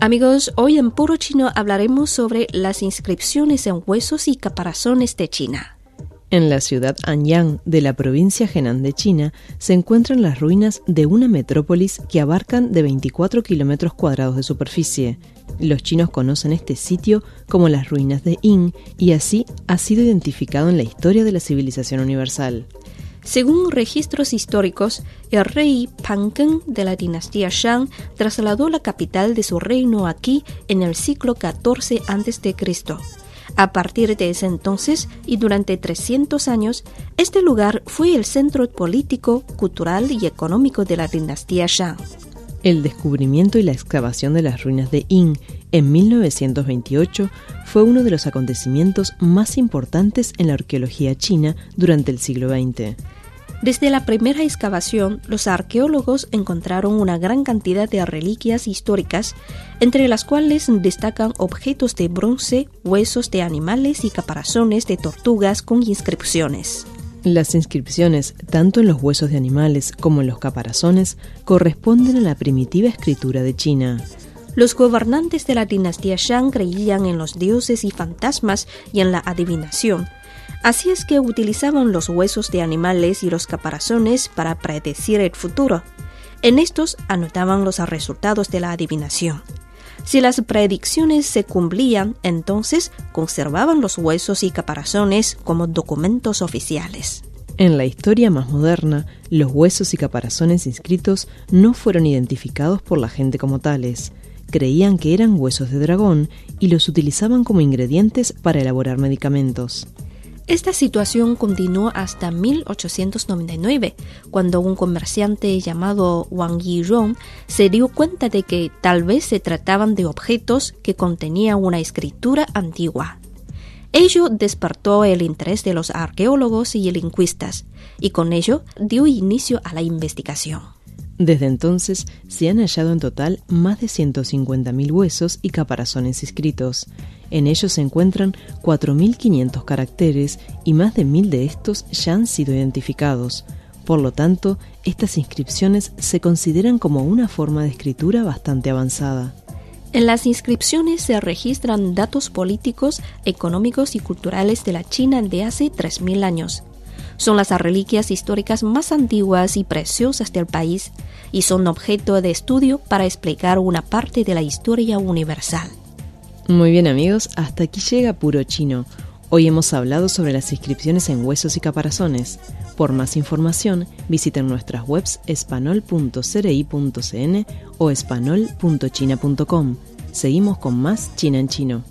Amigos, hoy en Puro Chino hablaremos sobre las inscripciones en huesos y caparazones de China. En la ciudad Anyang de la provincia Henan de China se encuentran las ruinas de una metrópolis que abarcan de 24 kilómetros cuadrados de superficie. Los chinos conocen este sitio como las ruinas de Yin y así ha sido identificado en la historia de la civilización universal. Según registros históricos, el rey Pangeng de la dinastía Shang trasladó la capital de su reino aquí en el siglo XIV a.C. A partir de ese entonces y durante 300 años, este lugar fue el centro político, cultural y económico de la dinastía Shang. El descubrimiento y la excavación de las ruinas de Yin en 1928 fue uno de los acontecimientos más importantes en la arqueología china durante el siglo XX. Desde la primera excavación, los arqueólogos encontraron una gran cantidad de reliquias históricas, entre las cuales destacan objetos de bronce, huesos de animales y caparazones de tortugas con inscripciones. Las inscripciones, tanto en los huesos de animales como en los caparazones, corresponden a la primitiva escritura de China. Los gobernantes de la dinastía Shang creían en los dioses y fantasmas y en la adivinación, Así es que utilizaban los huesos de animales y los caparazones para predecir el futuro. En estos anotaban los resultados de la adivinación. Si las predicciones se cumplían, entonces conservaban los huesos y caparazones como documentos oficiales. En la historia más moderna, los huesos y caparazones inscritos no fueron identificados por la gente como tales. Creían que eran huesos de dragón y los utilizaban como ingredientes para elaborar medicamentos. Esta situación continuó hasta 1899, cuando un comerciante llamado Wang Yirong se dio cuenta de que tal vez se trataban de objetos que contenían una escritura antigua. Ello despertó el interés de los arqueólogos y lingüistas, y con ello dio inicio a la investigación. Desde entonces se han hallado en total más de 150.000 huesos y caparazones escritos. En ellos se encuentran 4.500 caracteres y más de 1.000 de estos ya han sido identificados. Por lo tanto, estas inscripciones se consideran como una forma de escritura bastante avanzada. En las inscripciones se registran datos políticos, económicos y culturales de la China de hace 3.000 años. Son las reliquias históricas más antiguas y preciosas del país y son objeto de estudio para explicar una parte de la historia universal. Muy bien amigos, hasta aquí llega Puro Chino. Hoy hemos hablado sobre las inscripciones en huesos y caparazones. Por más información, visiten nuestras webs espanol.cri.cn o espanol.china.com. Seguimos con más China en Chino.